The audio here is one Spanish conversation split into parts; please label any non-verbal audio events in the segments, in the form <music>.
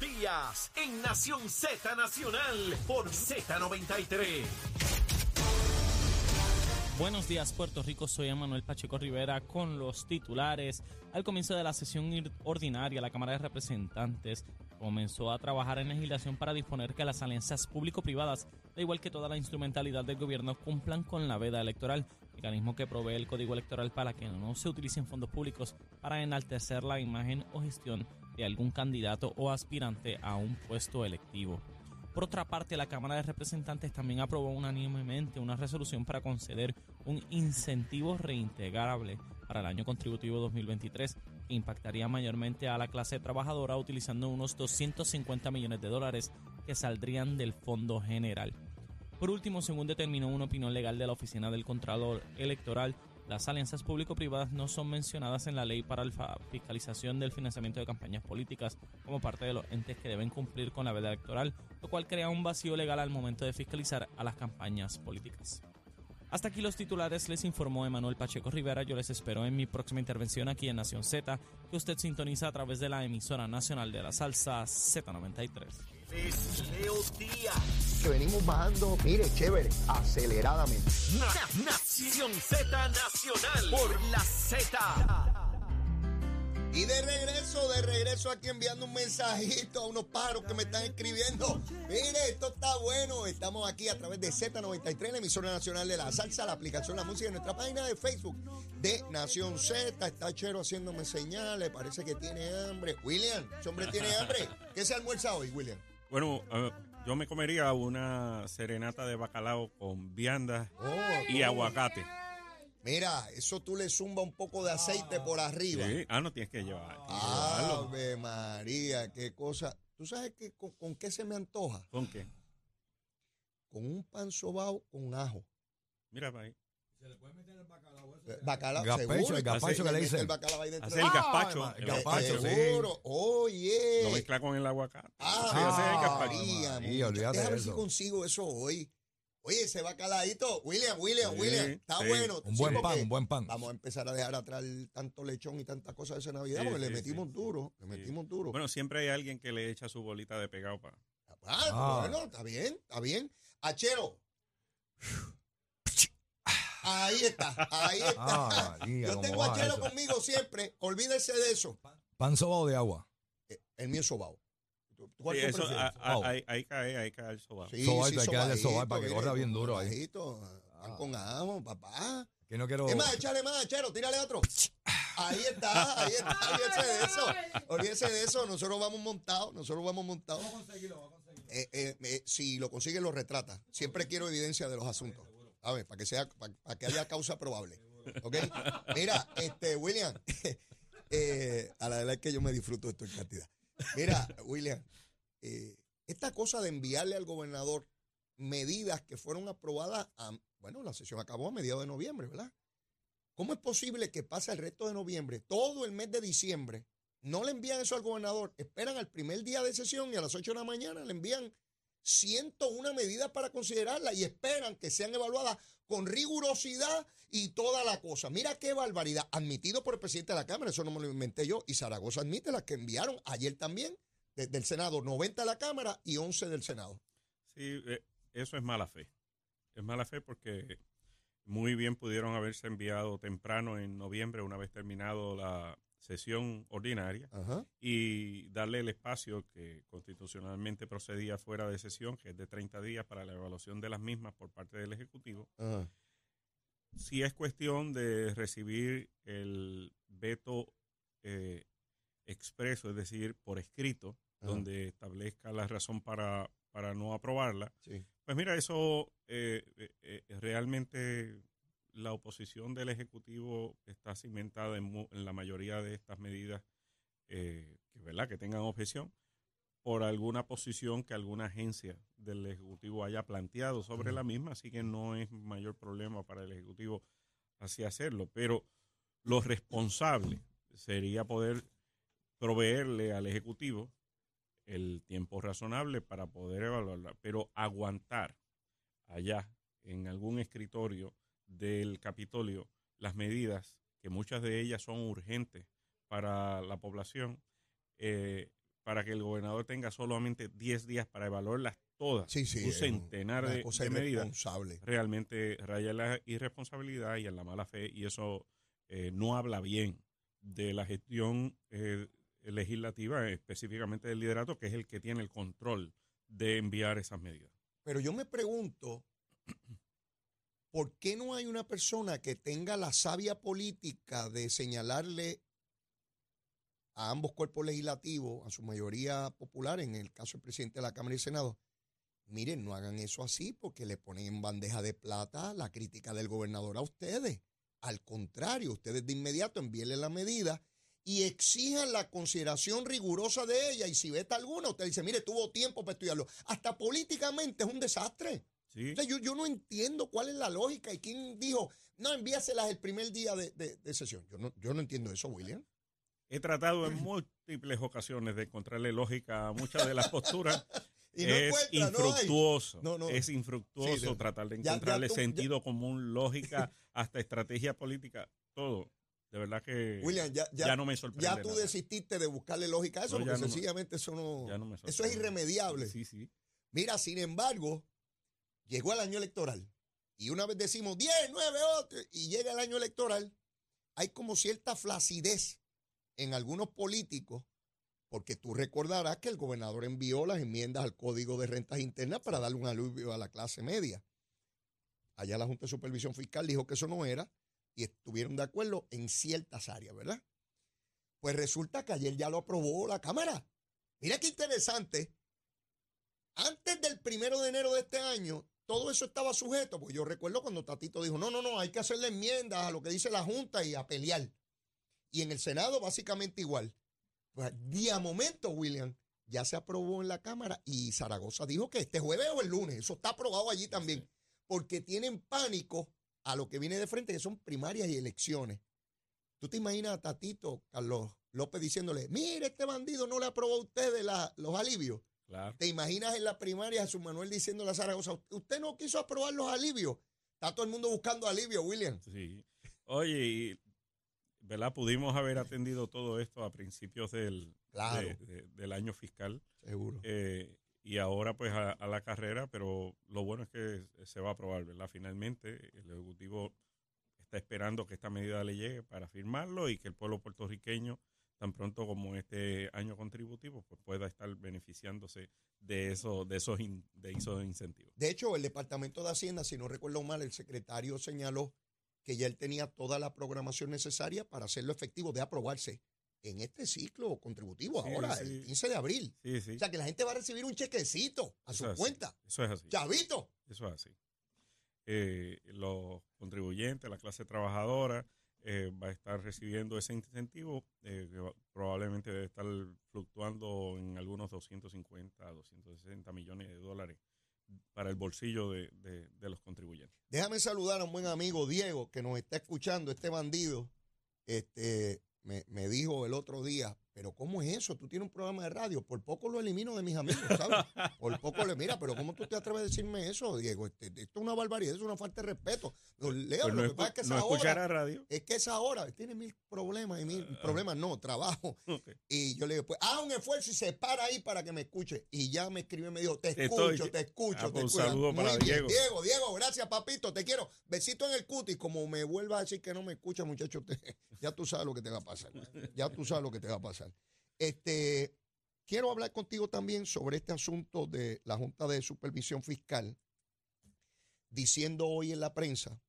Díaz en Nación Z Nacional por Z93. Buenos días, Puerto Rico. Soy Emanuel Pacheco Rivera con los titulares. Al comienzo de la sesión ordinaria, la Cámara de Representantes comenzó a trabajar en legislación para disponer que las alianzas público-privadas, da igual que toda la instrumentalidad del gobierno, cumplan con la veda electoral, mecanismo que provee el Código Electoral para que no se utilicen fondos públicos para enaltecer la imagen o gestión de algún candidato o aspirante a un puesto electivo. Por otra parte, la Cámara de Representantes también aprobó unánimemente una resolución para conceder un incentivo reintegrable para el año contributivo 2023 que impactaría mayormente a la clase trabajadora utilizando unos 250 millones de dólares que saldrían del Fondo General. Por último, según determinó una opinión legal de la Oficina del Contralor Electoral, las alianzas público-privadas no son mencionadas en la ley para la fiscalización del financiamiento de campañas políticas como parte de los entes que deben cumplir con la veda electoral, lo cual crea un vacío legal al momento de fiscalizar a las campañas políticas. Hasta aquí los titulares, les informó Emanuel Pacheco Rivera. Yo les espero en mi próxima intervención aquí en Nación Z, que usted sintoniza a través de la emisora nacional de la salsa Z93. Leo Díaz. Que venimos bajando, mire, chévere, aceleradamente. Nación Z Nacional por la Z. Y de regreso, de regreso aquí enviando un mensajito a unos pájaros que me están escribiendo. Mire, esto está bueno. Estamos aquí a través de Z93, la emisora nacional de la salsa, la aplicación La Música en nuestra página de Facebook de Nación Z. Está Chero haciéndome señales, parece que tiene hambre. William, ese hombre tiene hambre. ¿Qué se almuerza hoy, William? Bueno, uh, yo me comería una serenata de bacalao con vianda Oh, y aguacate. Mira, eso tú le zumba un poco de aceite por arriba. Sí. Ah, no tienes que llevar. que. Ave María, qué cosa. ¿Tú sabes qué, con, con qué se me antoja? ¿Con qué? Con un pan sobao con ajo. Mira para ahí. Eh, Bacalao, Gazpacho, seguro. el gazpacho Le que le dicen. El bacalao ahí dentro. Hace el gazpacho. ma- el el Eh, gazpacho, sí. seguro. Oye. Lo mezcla con el aguacate. Ah, Sí, hace el gazpacho. Muchacho. olvídate Déjame de ver si eso. consigo eso hoy. Oye, ese bacalaíto, William, William, Sí, William, está sí. bueno. Un Sí, buen porque pan, un buen pan. Vamos a empezar a dejar atrás el tanto lechón y tantas cosas de esa Navidad, Sí, porque le sí, metimos sí, duro, le Sí. metimos duro. Bueno, siempre hay alguien que le echa su bolita de pegado para. Ah, Ah. bueno, está bien, está bien. Achero. <laughs> Ahí está, ahí está. Ah, Yo ¿cómo tengo a Chero eso? conmigo siempre. Olvídese de eso. Pan sobao de agua. Eh, El mío es sobao. ¿Tú- tú ¿Cuál Sí, eso, a- a- Sobao. ahí, ahí cae, ahí cae el sobao. Sí, Sobaito, hay que darle sobaito para que corra bien duro ahí. bajito, pan Ah. con ajo, papá. Que no quiero. Es más, échale más, Chero, tírale otro. Ahí está, ahí está, olvídese de eso. Olvídese de eso, nosotros vamos montados, nosotros vamos montados. Eh, eh, eh, si lo consigue, lo retrata. Siempre quiero evidencia de los asuntos. A ver, para que sea, para, que haya causa probable. Mira, este, William, <laughs> eh, a la verdad es que yo me disfruto esto en cantidad. Mira, William, eh, esta cosa de enviarle al gobernador medidas que fueron aprobadas, a- bueno, la sesión acabó a mediados de noviembre, ¿verdad? ¿Cómo es posible que pase el resto de noviembre, todo el mes de diciembre, no le envían eso al gobernador, esperan al primer día de sesión y a las 8 de la mañana le envían 101 medidas para considerarlas y esperan que sean evaluadas con rigurosidad y toda la cosa. Mira qué barbaridad, admitido por el presidente de la Cámara, eso no me lo inventé yo, y Zaragoza admite las que enviaron ayer también desde el Senado, 90 de la Cámara y 11 del Senado. Sí, eh, eso es mala fe. Es mala fe porque muy bien pudieron haberse enviado temprano en noviembre, una vez terminado la sesión ordinaria, Ajá. y darle el espacio que constitucionalmente procedía fuera de sesión, que es de 30 días para la evaluación de las mismas por parte del Ejecutivo. Ajá. Si es cuestión de recibir el veto eh, expreso, es decir, por escrito, Ajá. donde establezca la razón para, para no aprobarla, Sí. pues mira, eso eh, eh, eh, realmente la oposición del Ejecutivo está cimentada en, mu- en la mayoría de estas medidas eh, que, ¿verdad? que tengan objeción por alguna posición que alguna agencia del Ejecutivo haya planteado sobre la misma, así que no es mayor problema para el Ejecutivo así hacerlo. Pero lo responsable sería poder proveerle al Ejecutivo el tiempo razonable para poder evaluarla, pero aguantar allá en algún escritorio del Capitolio las medidas, que muchas de ellas son urgentes para la población, eh, para que el gobernador tenga solamente 10 días para evaluarlas todas, Sí, sí. un centenar de, de medidas, realmente raya en la irresponsabilidad y en la mala fe, y eso eh, no habla bien de la gestión eh, legislativa, específicamente del liderato, que es el que tiene el control de enviar esas medidas. Pero yo me pregunto, ¿por qué no hay una persona que tenga la sabia política de señalarle a ambos cuerpos legislativos, a su mayoría popular, en el caso del presidente de la Cámara y Senado, miren, no hagan eso así porque le ponen en bandeja de plata la crítica del gobernador a ustedes. Al contrario, ustedes de inmediato envíenle la medida y exijan la consideración rigurosa de ella. Y si veta alguna, usted dice, mire, tuvo tiempo para estudiarlo. Hasta políticamente es un desastre. ¿Sí? O sea, yo, yo no entiendo cuál es la lógica y quién dijo, no, envíaselas el primer día de, de- de sesión. Yo no, yo no entiendo eso, William. He tratado en múltiples ocasiones de encontrarle lógica a muchas de las posturas. <laughs> Y no es infructuoso. No, no. Es infructuoso Sí, tratar de ya- ya encontrarle ya- sentido común, lógica, <laughs> hasta estrategia política, todo. De verdad que William, ya, ya, ya no me sorprende. ya tú nada. desististe de buscarle lógica a eso, No, porque me- sencillamente eso no... Ya no me eso es irremediable. Sí, sí. Mira, sin embargo, llegó el año electoral y una vez decimos 10, 9, 8 y llega el año electoral, hay como cierta flacidez en algunos políticos, porque tú recordarás que el gobernador envió las enmiendas al Código de Rentas Internas para darle un alivio a la clase media. Allá la Junta de Supervisión Fiscal dijo que eso no era y estuvieron de acuerdo en ciertas áreas, ¿verdad? Pues resulta que ayer ya lo aprobó la Cámara. Mira qué interesante. Antes del primero de enero de este año, todo eso estaba sujeto, porque yo recuerdo cuando Tatito dijo, no, no, no, hay que hacerle enmiendas a lo que dice la Junta y a pelear. Y en el Senado básicamente igual. Pues día momento, William, ya se aprobó en la Cámara y Zaragoza dijo que este jueves o el lunes, eso está aprobado allí también, porque tienen pánico a lo que viene de frente, que son primarias y elecciones. ¿Tú te imaginas a Tatito, Carlos López, diciéndole, mire, este bandido no le aprobó a ustedes la- los alivios? Claro. ¿Te imaginas en la primaria a su Manuel diciéndole a Zaragoza, usted no quiso aprobar los alivios? Está todo el mundo buscando alivio, William. Sí. Oye, y, ¿verdad? Pudimos haber atendido todo esto a principios del, Claro. de- de- del año fiscal. Seguro. eh, y ahora pues a, a la carrera, pero lo bueno es que se va a aprobar, ¿verdad? Finalmente el Ejecutivo está esperando que esta medida le llegue para firmarlo y que el pueblo puertorriqueño, tan pronto como este año contributivo, pues pueda estar beneficiándose de, eso, de, esos, in- de esos incentivos. De hecho, el Departamento de Hacienda, si no recuerdo mal, el secretario señaló que ya él tenía toda la programación necesaria para hacerlo efectivo de aprobarse en este ciclo contributivo Sí, ahora, sí. el 15 de abril. Sí. O sea, que la gente va a recibir un chequecito a su así, cuenta. Eso es así. Chavito. Eso es así. Eh, los contribuyentes, la clase trabajadora, eh, va a estar recibiendo ese incentivo eh, que va- probablemente debe estar fluctuando en algunos 250 a 260 millones de dólares para el bolsillo de, de- de los contribuyentes. Déjame saludar a un buen amigo, Diego, que nos está escuchando, este bandido. Este, me, me dijo el otro día, pero ¿cómo es eso? Tú tienes un programa de radio, por poco lo elimino de mis amigos, ¿sabes? <laughs> Por poco le mira, pero ¿cómo tú te atreves a decirme eso, Diego? Este, esto es una barbaridad, es una falta de respeto. Leo, Pues no, lo que pasa es que no esa escuchar hora, a radio. es que esa hora tiene mil problemas y mil problemas, no, trabajo. <laughs> Y yo le digo, pues haz un esfuerzo y se para ahí para que me escuche. Y ya me escribió y me dijo, te escucho, estoy- te escucho, Ah, te pues un escucho. saludo Muy para bien, Diego. Diego, Diego, gracias, papito, te quiero. Besito en el cutis. Como me vuelva a decir que no me escucha, muchacho, te- <laughs> ya tú sabes lo que te va a pasar. Ya tú sabes lo que te va a pasar. Este, quiero hablar contigo también sobre este asunto de la Junta de Supervisión Fiscal, diciendo hoy en la prensa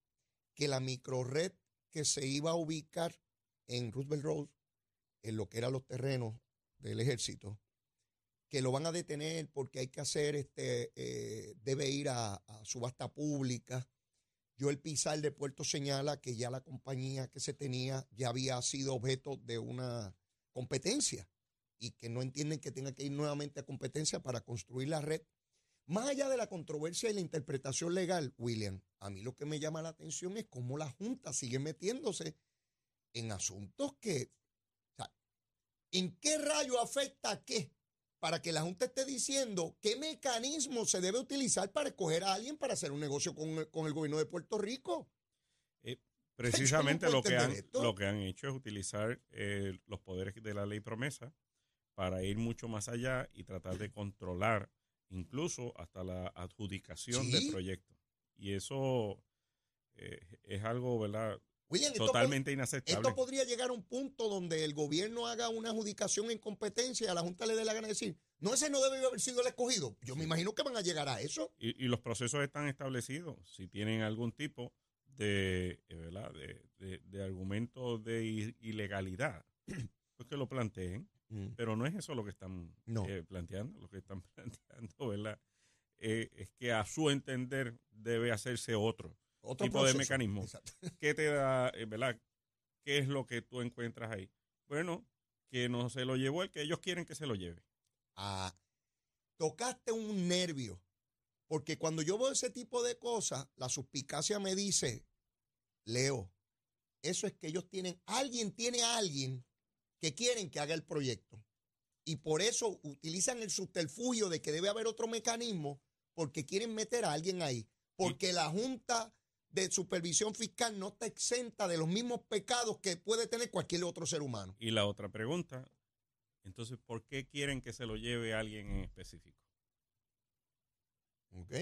que la microred que se iba a ubicar en Roosevelt Road, en lo que eran los terrenos del ejército, que lo van a detener porque hay que hacer, este, eh, debe ir a, a subasta pública. Yo el Pizar de Puerto señala que ya la compañía que se tenía ya había sido objeto de una competencia y que no entienden que tenga que ir nuevamente a competencia para construir la red. Más allá de la controversia y la interpretación legal, William, a mí lo que me llama la atención es cómo la Junta sigue metiéndose en asuntos que, ¿en qué rayo afecta a qué? Para que la Junta esté diciendo qué mecanismo se debe utilizar para escoger a alguien para hacer un negocio con, con el gobierno de Puerto Rico. Precisamente lo que, han, esto. lo que han hecho es utilizar eh, los poderes de la ley promesa para ir mucho más allá y tratar de controlar incluso hasta la adjudicación Sí. del proyecto. Y eso eh, es algo, ¿verdad? William, esto, po- Totalmente inaceptable. esto podría llegar a un punto donde el gobierno haga una adjudicación en competencia a la Junta le dé la gana de decir, no, ese no debe haber sido el escogido. Yo me imagino que van a llegar a eso. Y, y los procesos están establecidos. Si tienen algún tipo de, eh, ¿verdad? de, de- de argumento de ilegalidad, <clears throat> pues que lo planteen. Pero no es eso lo que están No. eh, planteando. Lo que están <laughs> planteando, ¿verdad? Eh, es que a su entender debe hacerse otro. Otro tipo de mecanismo. Exacto. <laughs> ¿Qué te da, verdad? ¿Qué es lo que tú encuentras ahí? Bueno, que no se lo llevó el que ellos quieren que se lo lleve. Ah, tocaste un nervio. Porque cuando yo veo ese tipo de cosas, la suspicacia me dice, Leo, eso es que ellos tienen, alguien tiene a alguien que quieren que haga el proyecto. Y por eso utilizan el subterfugio de que debe haber otro mecanismo porque quieren meter a alguien ahí. Porque la Junta de Supervisión Fiscal no está exenta de los mismos pecados que puede tener cualquier otro ser humano. Y la otra pregunta, entonces, ¿por qué quieren que se lo lleve alguien en específico? ¿Ok?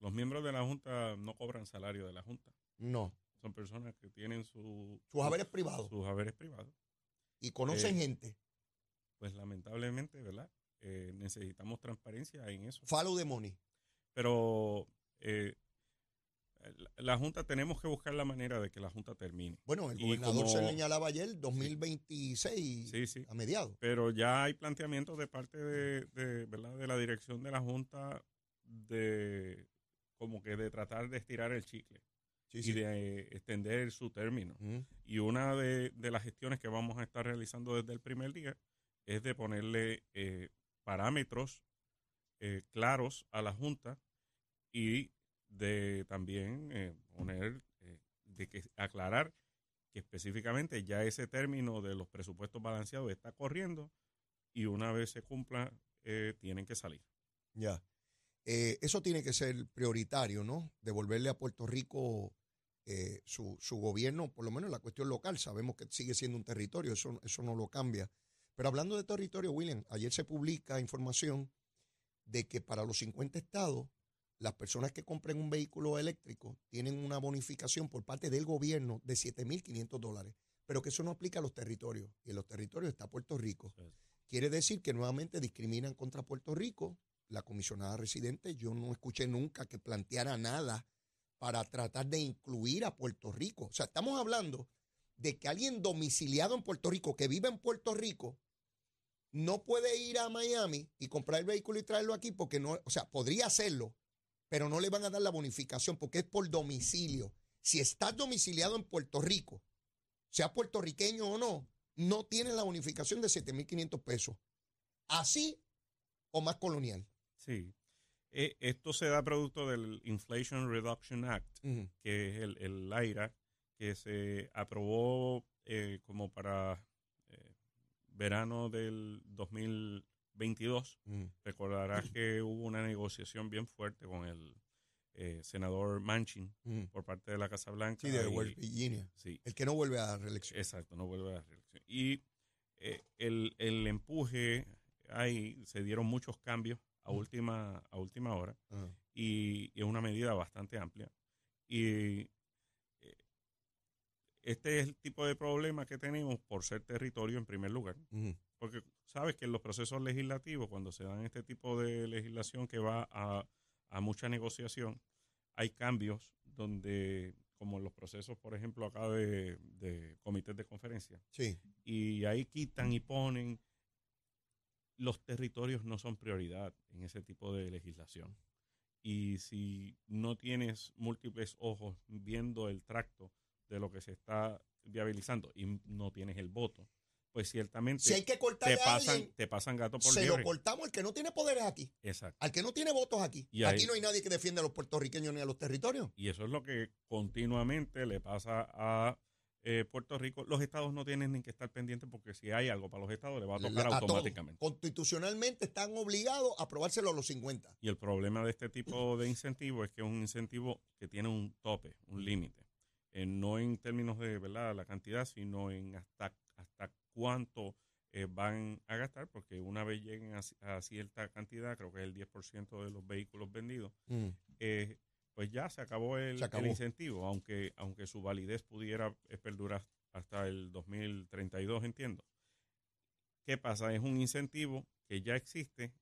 Los miembros de la Junta no cobran salario de la Junta. No. Son personas que tienen su, Sus haberes privados. sus haberes privados. Y conocen Eh, gente. Pues lamentablemente, ¿verdad? Eh, necesitamos transparencia en eso. Follow the money. Pero eh, la, Junta, tenemos que buscar la manera de que la Junta termine. Bueno, el Y gobernador se como- señalaba ayer 2026 Sí, sí. a mediados. Pero ya hay planteamientos de parte de, de, ¿verdad? de la dirección de la Junta de como que de tratar de estirar el chicle Sí, y de eh, extender su término. Y una de, de las gestiones que vamos a estar realizando desde el primer día es de ponerle eh, parámetros eh, claros a la Junta y de también eh, poner, eh, de que aclarar que específicamente ya ese término de los presupuestos balanceados está corriendo y una vez se cumpla eh, tienen que salir. Ya. Eh, eso tiene que ser prioritario, ¿no? Devolverle a Puerto Rico eh, su, su gobierno, por lo menos en la cuestión local. Sabemos que sigue siendo un territorio, eso, eso no lo cambia. Pero hablando de territorio, William, ayer se publica información de que para los 50 estados, las personas que compren un vehículo eléctrico tienen una bonificación por parte del gobierno de 7.500 dólares, pero que eso no aplica a los territorios. Y en los territorios está Puerto Rico. Quiere decir que nuevamente discriminan contra Puerto Rico. La comisionada residente, yo no escuché nunca que planteara nada para tratar de incluir a Puerto Rico. O sea, estamos hablando de que alguien domiciliado en Puerto Rico, que vive en Puerto Rico, no puede ir a Miami y comprar el vehículo y traerlo aquí porque no, o sea, podría hacerlo, pero no le van a dar la bonificación porque es por domicilio. Si estás domiciliado en Puerto Rico, sea puertorriqueño o no, no tienes la bonificación de 7.500 pesos. Así o más colonial. Sí. Eh, esto se da producto del Inflation Reduction Act, que es el, el AIRA, que se aprobó eh, como para eh, verano del 2022. Ujú. Recordarás que hubo una negociación bien fuerte con el eh, senador Manchin Ujú. por parte de la Casa Blanca. Sí, de y- West Virginia. sí, El que no vuelve a reelección. exacto, no vuelve a la reelección. Y eh, el, el empuje, ahí se dieron muchos cambios a Ujú. última, a última hora y es una medida bastante amplia. Y eh, este es el tipo de problema que tenemos por ser territorio en primer lugar. Porque sabes que en los procesos legislativos, cuando se dan este tipo de legislación que va a, a mucha negociación, hay cambios donde, como en los procesos, por ejemplo, acá de, de comités de conferencia, Sí. y ahí quitan y ponen, los territorios no son prioridad en ese tipo de legislación. Y si no tienes múltiples ojos viendo el tracto de lo que se está viabilizando y no tienes el voto, pues ciertamente Si hay que cortarle te a pasan, alguien, te pasan gato por se liebre. lo cortamos al que no tiene poderes aquí. Exacto. Al que no tiene votos aquí. Y ahí- aquí no hay nadie que defienda a los puertorriqueños ni a los territorios. Y eso es lo que continuamente le pasa a eh, Puerto Rico. Los estados no tienen ni que estar pendientes porque si hay algo para los estados le va a tocar A todos. automáticamente. Constitucionalmente están obligados a aprobárselo a los 50. Y el problema de este tipo de incentivo es que es un incentivo que tiene un tope, un límite. Eh, no en términos de ¿verdad? la cantidad, sino en hasta cuánto eh, van a gastar, porque una vez lleguen a, a cierta cantidad, creo que es el 10% de los vehículos vendidos, Mm. eh, pues ya se acabó el, Se acabó. el incentivo, aunque, aunque su validez pudiera eh, perdurar hasta el 2032, entiendo. ¿Qué pasa? Es un incentivo que ya existe,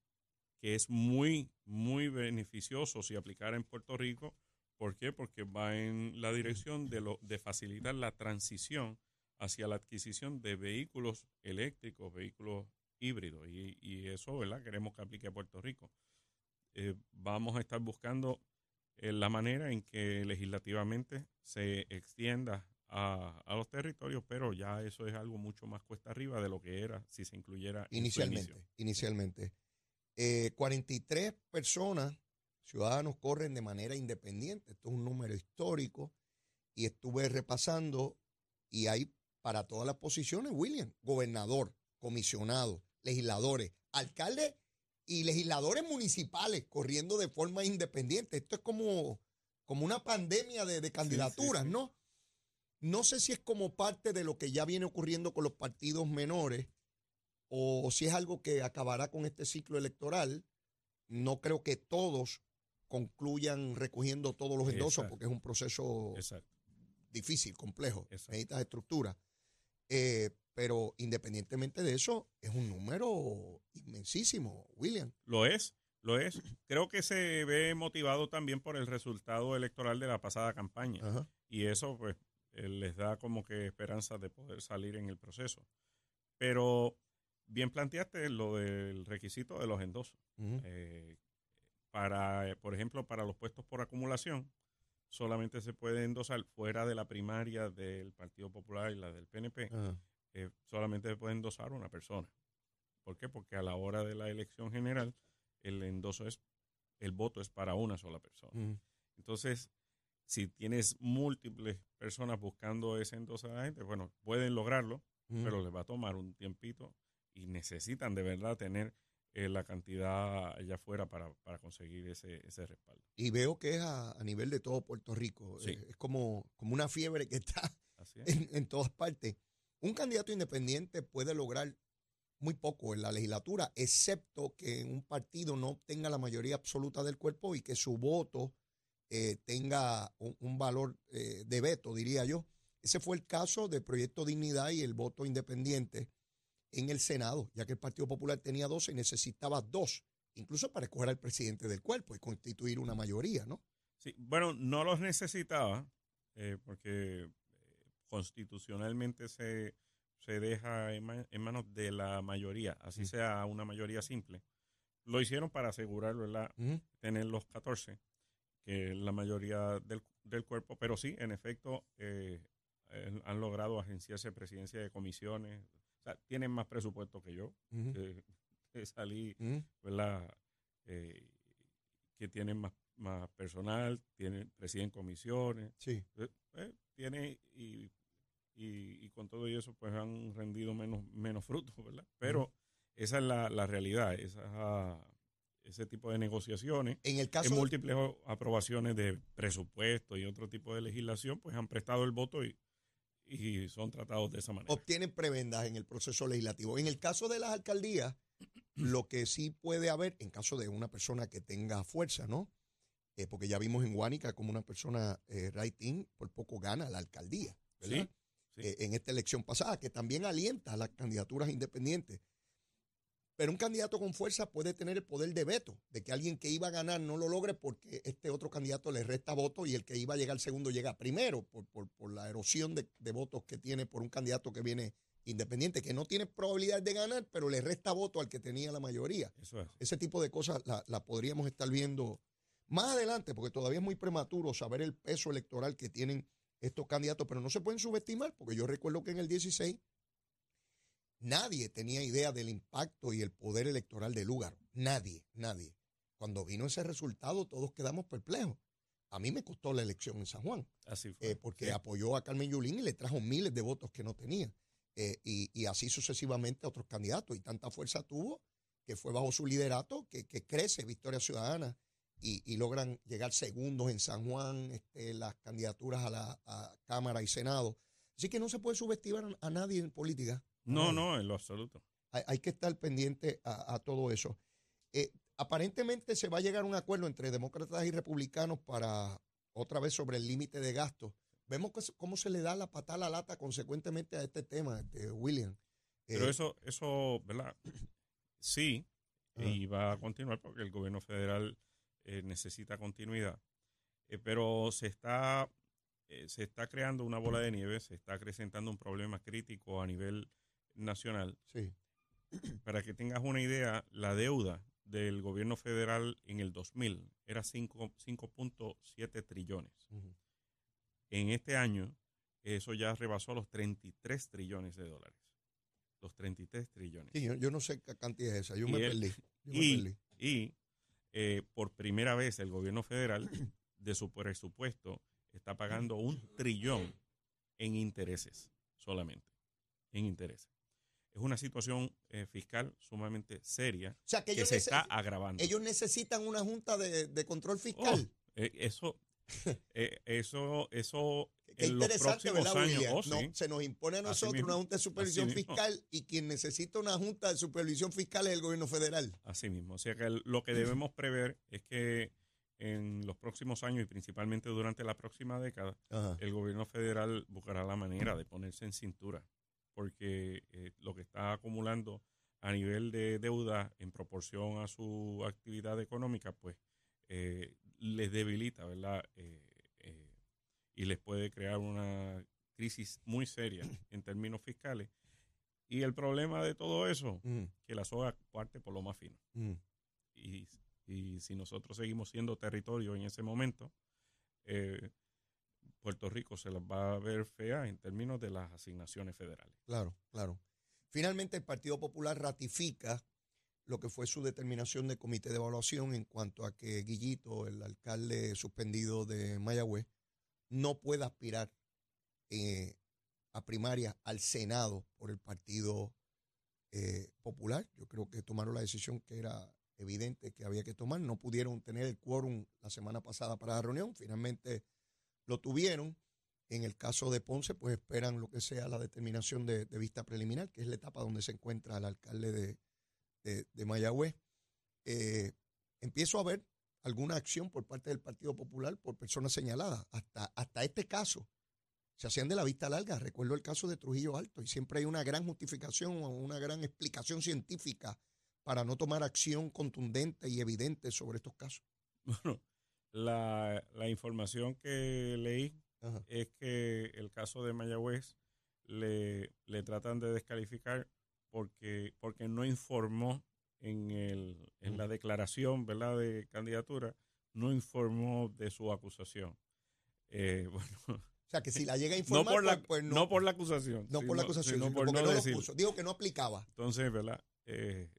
que es muy, muy beneficioso si aplicara en Puerto Rico. ¿Por qué? Porque va en la dirección de, lo, de facilitar la transición hacia la adquisición de vehículos eléctricos, vehículos híbridos. Y, y eso, ¿verdad? Queremos que aplique a Puerto Rico. Eh, vamos a estar buscando eh, la manera en que legislativamente se extienda a, a los territorios, pero ya eso es algo mucho más cuesta arriba de lo que era si se incluyera Inicialmente, inicialmente. Eh, 43 personas, ciudadanos, corren de manera independiente. Esto es un número histórico. Y estuve repasando y hay para todas las posiciones, William, gobernador, comisionado, legisladores, alcaldes y legisladores municipales corriendo de forma independiente. Esto es como, como una pandemia de, de candidaturas, sí. ¿no? No sé si es como parte de lo que ya viene ocurriendo con los partidos menores o si es algo que acabará con este ciclo electoral. No creo que todos concluyan recogiendo todos los endosos Exacto. porque es un proceso Exacto. difícil, complejo, Exacto. necesitas estructura. Eh, pero independientemente de eso, es un número inmensísimo, William. Lo es, lo es. Creo que se ve motivado también por el resultado electoral de la pasada campaña. Ajá. y eso pues eh, les da como que esperanza de poder salir en el proceso. Pero bien planteaste lo del requisito de los endosos. Eh, para, por ejemplo, para los puestos por acumulación, solamente se puede endosar fuera de la primaria del Partido Popular y la del PNP, eh, solamente se puede endosar una persona. ¿Por qué? Porque a la hora de la elección general, el endoso es, el voto es para una sola persona. Entonces, si tienes múltiples personas buscando ese endoso la gente, bueno, pueden lograrlo, pero les va a tomar un tiempito y necesitan de verdad tener eh, la cantidad allá afuera para, para conseguir ese, ese respaldo. Y veo que es a, a nivel de todo Puerto Rico. Sí. Eh, es como, como una fiebre que está Así <laughs> es. en, en todas partes. Un candidato independiente puede lograr muy poco en la legislatura, excepto que un partido no obtenga la mayoría absoluta del cuerpo y que su voto eh, tenga un, un valor eh, de veto, diría yo. Ese fue el caso del Proyecto Dignidad y el voto independiente en el Senado, ya que el Partido Popular tenía 12 y necesitaba dos, incluso para escoger al presidente del cuerpo y constituir una mayoría, ¿no? Sí, bueno, no los necesitaba eh, porque eh, constitucionalmente se, se deja en, ma- en manos de la mayoría, así Mm. sea una mayoría simple. Lo hicieron para asegurar, ¿verdad? Tener los 14, que es la mayoría del, del cuerpo, pero sí, en efecto, eh, eh, han logrado agenciarse presidencia de comisiones, sea, tienen más presupuesto que yo, que, que salí. ¿verdad? Eh, que tienen más, más personal, tienen, presiden comisiones, Sí. eh, eh, tiene y, y, y con todo eso pues han rendido menos, menos frutos, ¿verdad? Pero esa es la, la realidad, esa, ese tipo de negociaciones En el caso en múltiples aprobaciones de presupuesto y otro tipo de legislación, pues han prestado el voto y, y son tratados de esa manera. obtienen prebendas en el proceso legislativo. En el caso de las alcaldías, lo que sí puede haber, en caso de una persona que tenga fuerza, ¿no? Eh, porque ya vimos en Guánica como una persona eh, rating por poco gana la alcaldía, ¿verdad? Sí, sí. Eh, en esta elección pasada, que también alienta a las candidaturas independientes. Pero un candidato con fuerza puede tener el poder de veto, de que alguien que iba a ganar no lo logre porque este otro candidato le resta votos y el que iba a llegar segundo llega primero por, por- por la erosión de, de votos que tiene por un candidato que viene independiente, que no tiene probabilidad de ganar, pero le resta voto al que tenía la mayoría. Eso es. Ese tipo de cosas la, la podríamos estar viendo más adelante, porque todavía es muy prematuro saber el peso electoral que tienen estos candidatos, pero no se pueden subestimar, porque yo recuerdo que en el 16 nadie tenía idea del impacto y el poder electoral de Lúgaro. Nadie, nadie. Cuando vino ese resultado, todos quedamos perplejos. A mí me costó la elección en San Juan Así fue. eh, porque Sí. apoyó a Carmen Yulín y le trajo miles de votos que no tenía. Eh, y, y así sucesivamente a otros candidatos. Y tanta fuerza tuvo que fue bajo su liderato que, que crece Victoria Ciudadana y, y logran llegar segundos en San Juan, este, las candidaturas a la a Cámara y Senado. Así que no se puede subestimar a, a nadie en política. No, no, en lo absoluto. hay, hay que estar pendiente a, a todo eso. Eh, aparentemente se va a llegar a un acuerdo entre demócratas y republicanos para otra vez sobre el límite de gastos. Vemos cómo se le da la patada a la lata consecuentemente a este tema, este, William. Pero Eh, eso, eso, ¿verdad? <clears throat> Sí, Ajá. y va a continuar porque el gobierno federal eh, necesita continuidad. Eh, pero se está, eh, se está creando una bola de nieve, se está acrecentando un problema crítico a nivel nacional. sí. Para que tengas una idea, la deuda del gobierno federal en el 2000 era cinco- 5.7 trillones. En este año, eso ya rebasó los 33 trillones de dólares. Los 33 trillones. Sí, yo, yo no sé qué cantidad es esa, yo me el- perdí. Yo me y perdí. y, eh, por primera vez el gobierno federal de su presupuesto está pagando un trillón en intereses solamente, en intereses. Es una situación eh, fiscal sumamente seria O sea, que se está agravando. ellos necesitan una junta de, de control fiscal. Oh, eh, eso, eh, eso, eso Qué en los interesante, próximos ¿verdad, años. Oh, No, sí. se nos impone a nosotros una junta de supervisión fiscal y quien necesita una junta de supervisión fiscal es el gobierno federal. Así mismo. O sea que lo que debemos prever es que en los próximos años y principalmente durante la próxima década, Ajá. el gobierno federal buscará la manera de ponerse en cintura, porque eh, lo que está acumulando a nivel de deuda en proporción a su actividad económica, pues eh, les debilita, ¿verdad? Eh, y les puede crear una crisis muy seria <clears throat> en términos fiscales. Y el problema de todo eso, Mm, que la soga parte por lo más fino mm. y, y si nosotros seguimos siendo territorio en ese momento, eh, Puerto Rico se las va a ver fea en términos de las asignaciones federales. Claro, claro. Finalmente, el Partido Popular ratifica lo que fue su determinación de comité de evaluación en cuanto a que Guillito, el alcalde suspendido de Mayagüez, no pueda aspirar eh, a primaria al Senado por el Partido eh, Popular. Yo creo que tomaron la decisión que era evidente que había que tomar. No pudieron tener el quórum la semana pasada para la reunión. Finalmente lo tuvieron. En el caso de Ponce, pues esperan lo que sea la determinación de, de vista preliminar, que es la etapa donde se encuentra el alcalde de, de, de Mayagüez. Eh, empiezo a ver alguna acción por parte del Partido Popular por personas señaladas. Hasta, hasta este caso se hacían de la vista larga. Recuerdo el caso de Trujillo Alto y siempre hay una gran justificación o una gran explicación científica para no tomar acción contundente y evidente sobre estos casos. Bueno, la, la información que leí Ajá. es que el caso de Mayagüez le, le tratan de descalificar porque, porque no informó en, el, en la declaración ¿verdad? de candidatura, no informó de su acusación. Eh, <laughs> bueno, O sea, que si la llega a <laughs> no informar, por, la, pues, pues no, por la acusación. No por la acusación, sino sino por porque no no, lo puso. Dijo que no aplicaba. Entonces, ¿verdad? Eh,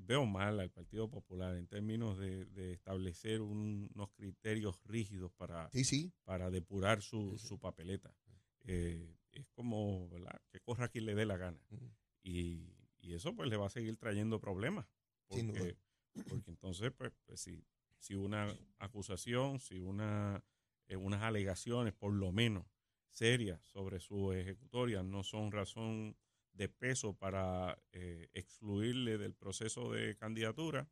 veo mal al Partido Popular en términos de, de establecer un- unos criterios rígidos para, Sí, sí. para depurar su, su papeleta. Eh, es como, ¿verdad? Que corra quien le dé la gana. Y, y eso pues le va a seguir trayendo problemas. Porque, porque entonces, pues, pues si, si una acusación, si una, eh, unas alegaciones, por lo menos, serias sobre su ejecutoria no son razón de peso para eh, excluirle del proceso de candidatura,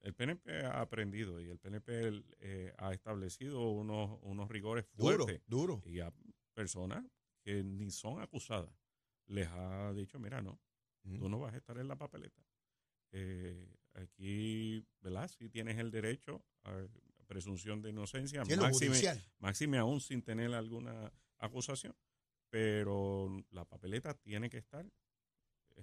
el PNP ha aprendido y el PNP eh, ha establecido unos, unos rigores Duro, fuertes duro. y a personas que ni son acusadas les ha dicho, mira, no, tú no vas a estar en la papeleta. Eh, aquí, ¿verdad? Si tienes el derecho a presunción de inocencia, Sí, máxime, máxime aún sin tener alguna acusación, pero la papeleta tiene que estar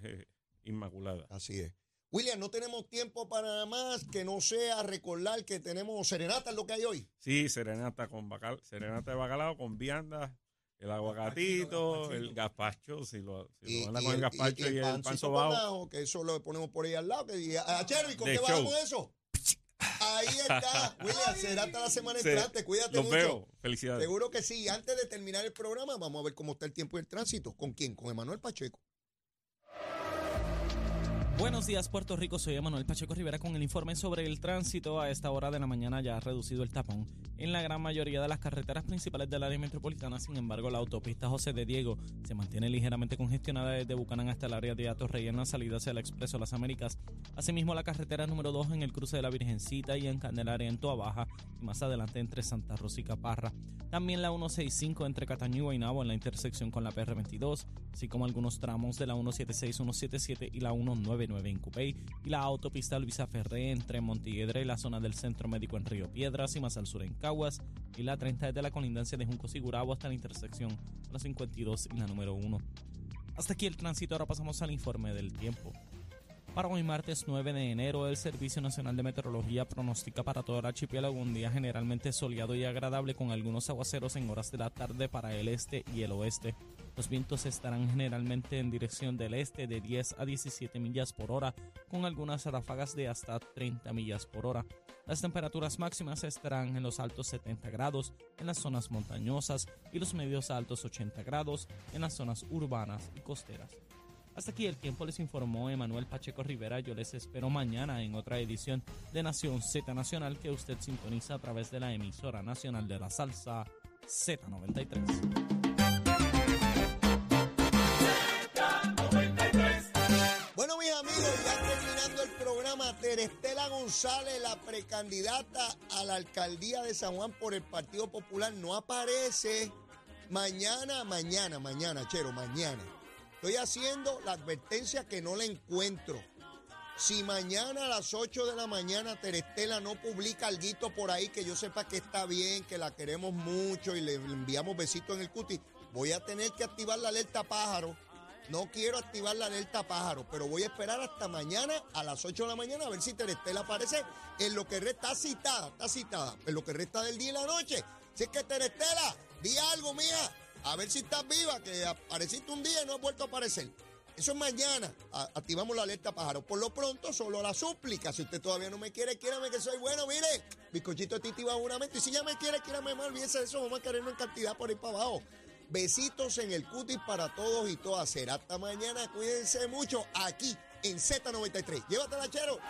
eh, inmaculada. Así es. William, no tenemos tiempo para nada más que no sea recordar que tenemos serenata en lo que hay hoy. Sí, serenata con bacal, serenata de bacalao con viandas, el aguacatito, el gazpacho, si lo, si lo con el, gazpacho y, el pan pancito sobao. que eso lo ponemos por ahí al lado. Que a Cherry, ¿con De qué show. bajamos eso? Ahí está. <laughs> William, será hasta la semana Se- entrante. Cuídate Los mucho. veo. Felicidades. Seguro que sí. Antes de terminar el programa, vamos a ver cómo está el tiempo y el tránsito. ¿Con quién? Con Emanuel Pacheco. Buenos días, Puerto Rico. Soy Emanuel Pacheco Rivera con el informe sobre el tránsito. A esta hora de la mañana ya ha reducido el tapón en la gran mayoría de las carreteras principales del área metropolitana. Sin embargo, la autopista José de Diego se mantiene ligeramente congestionada desde Bucanán hasta el área de Atorrey en la salida hacia el Expreso Las Américas. Asimismo, la carretera número 2 en el cruce de la Virgencita y en Candelaria en Toa Baja y más adelante entre Santa Rosa y Caparra. También la 165 entre Cataño y Guaynabo en la intersección con la PR22, así como algunos tramos de la 176, 177 y la 199 en Cupey y la autopista Luisa Ferré entre Montiedra y la zona del Centro Médico en Río Piedras y más al sur en Caguas y la 30 desde la colindancia de Junco Sigurabo hasta la intersección con la 52 y la número 1. Hasta aquí el tránsito, ahora pasamos al informe del tiempo. Para hoy martes 9 de enero, el Servicio Nacional de Meteorología pronostica para todo el archipiélago un día generalmente soleado y agradable con algunos aguaceros en horas de la tarde para el este y el oeste. Los vientos estarán generalmente en dirección del este de 10 a 17 millas por hora, con algunas ráfagas de hasta 30 millas por hora. Las temperaturas máximas estarán en los altos 70 grados en las zonas montañosas y los medios altos 80 grados en las zonas urbanas y costeras. Hasta aquí el tiempo les informó Emanuel Pacheco Rivera. Yo les espero mañana en otra edición de Nación Z Nacional que usted sintoniza a través de la emisora nacional de la salsa Z93. Bueno, mis amigos, ya terminando el programa, Terestela González, la precandidata a la alcaldía de San Juan por el Partido Popular, no aparece. Mañana, mañana, mañana, chero, mañana. Estoy haciendo la advertencia que no la encuentro. Si mañana a las 8 de la mañana Terestela no publica algo por ahí que yo sepa que está bien, que la queremos mucho y le enviamos besitos en el cuti, voy a tener que activar la alerta pájaro. No quiero activar la alerta pájaro, pero voy a esperar hasta mañana a las 8 de la mañana a ver si Terestela aparece en lo que resta está citada, está citada, en lo que resta del día y la noche. Si es que Terestela, di algo, mía, a ver si estás viva, que apareciste un día y no has vuelto a aparecer. Eso es mañana. Activamos la alerta pájaro. Por lo pronto, solo la súplica. Si usted todavía no me quiere, quiérame que soy bueno. Mire, bizcochito titi va juramento. Y si ya me quiere, quiérame más. Olvídese de eso. Vamos a querernos en cantidad por ahí para abajo. Besitos en el cutis para todos y todas. Será hasta mañana. Cuídense mucho aquí en Z93. Llévatela, chero.